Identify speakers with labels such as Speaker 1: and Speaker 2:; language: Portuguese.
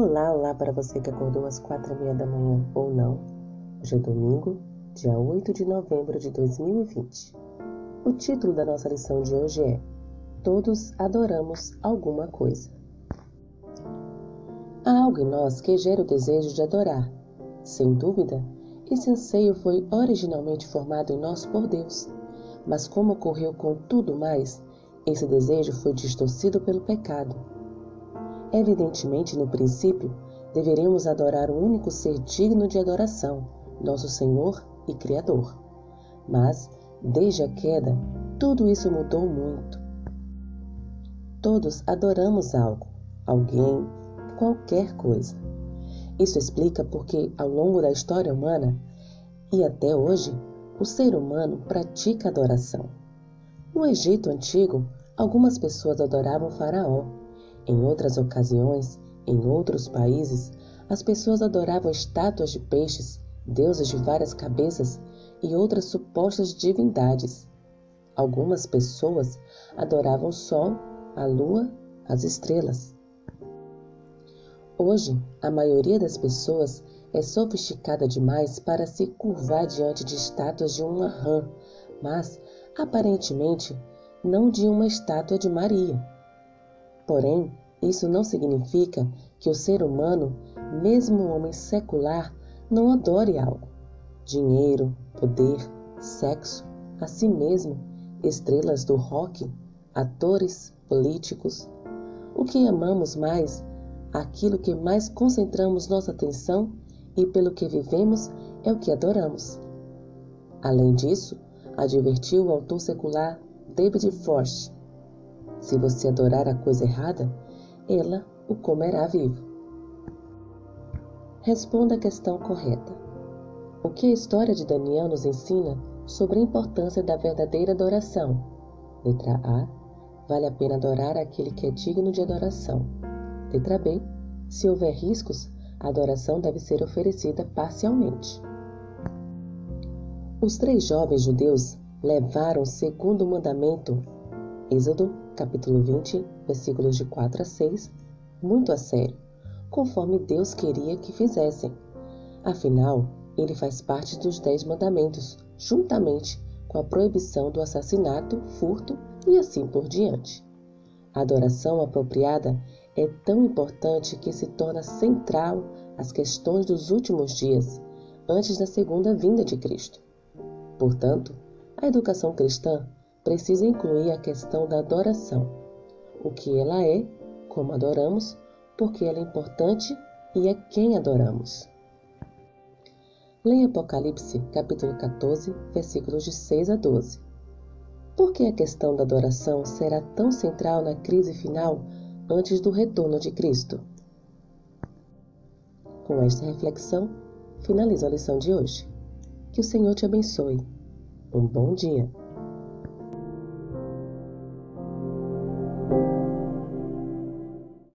Speaker 1: Olá, olá para você que acordou às quatro e meia da manhã ou não. Hoje é domingo, dia 8 de novembro de 2020. O título da nossa lição de hoje é Todos adoramos alguma coisa. Há algo em nós que gera o desejo de adorar. Sem dúvida, esse anseio foi originalmente formado em nós por Deus. Mas como ocorreu com tudo mais, esse desejo foi distorcido pelo pecado Evidentemente, no princípio, deveríamos adorar o único ser digno de adoração, nosso Senhor e Criador. Mas, desde a queda, tudo isso mudou muito. Todos adoramos algo, alguém, qualquer coisa. Isso explica porque, ao longo da história humana e até hoje, o ser humano pratica adoração. No Egito Antigo, algumas pessoas adoravam Faraó, em outras ocasiões, em outros países, as pessoas adoravam estátuas de peixes, deuses de várias cabeças e outras supostas divindades. Algumas pessoas adoravam o sol, a lua, as estrelas. Hoje, a maioria das pessoas é sofisticada demais para se curvar diante de estátuas de uma rã, mas, aparentemente, não de uma estátua de Maria. Porém, isso não significa que o ser humano, mesmo um homem secular, não adore algo. Dinheiro, poder, sexo, a si mesmo, estrelas do rock, atores, políticos. O que amamos mais, aquilo que mais concentramos nossa atenção e pelo que vivemos é o que adoramos. Além disso, advertiu o autor secular David Forst se você adorar a coisa errada, ela o comerá vivo. Responda a questão correta. O que a história de Daniel nos ensina sobre a importância da verdadeira adoração? Letra A. Vale a pena adorar aquele que é digno de adoração. Letra B. Se houver riscos, a adoração deve ser oferecida parcialmente. Os três jovens judeus levaram o segundo mandamento, Êxodo capítulo 20, versículos de 4 a 6, muito a sério, conforme Deus queria que fizessem. Afinal, ele faz parte dos Dez Mandamentos, juntamente com a proibição do assassinato, furto e assim por diante. A adoração apropriada é tão importante que se torna central às questões dos últimos dias, antes da segunda vinda de Cristo. Portanto, a educação cristã precisa incluir a questão da adoração, o que ela é, como adoramos, porque ela é importante e a quem adoramos. Leia Apocalipse, capítulo 14, versículos de 6 a 12. Por que a questão da adoração será tão central na crise final antes do retorno de Cristo? Com esta reflexão, finalizo a lição de hoje. Que o Senhor te abençoe. Um bom dia.